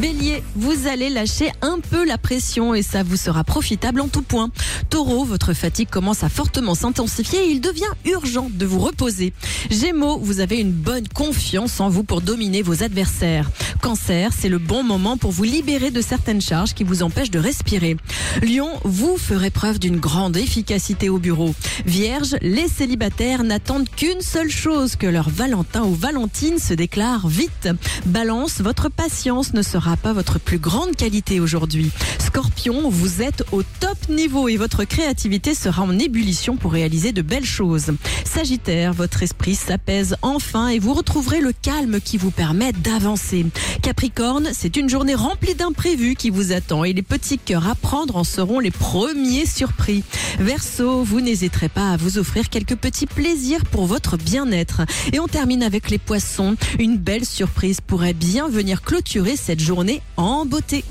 Bélier, vous allez lâcher un peu la pression et ça vous sera profitable en tout point. Taureau, votre fatigue commence à fortement s'intensifier et il devient urgent de vous reposer. Gémeaux, vous avez une bonne confiance en vous pour dominer vos adversaires. Cancer, c'est le bon moment pour vous libérer de certaines charges qui vous empêchent de respirer. Lion, vous ferez preuve d'une grande efficacité au bureau. Vierge, les célibataires n'attendent qu'une seule chose, que leur Valentin ou Valentine se déclare vite. Balance, votre patience ne pas votre plus grande qualité aujourd'hui. Scorpion, vous êtes au top niveau et votre créativité sera en ébullition pour réaliser de belles choses. Sagittaire, votre esprit s'apaise enfin et vous retrouverez le calme qui vous permet d'avancer. Capricorne, c'est une journée remplie d'imprévus qui vous attend et les petits cœurs à prendre en seront les premiers surpris. Verseau, vous n'hésiterez pas à vous offrir quelques petits plaisirs pour votre bien-être. Et on termine avec les poissons. Une belle surprise pourrait bien venir clôturer cette journée en beauté.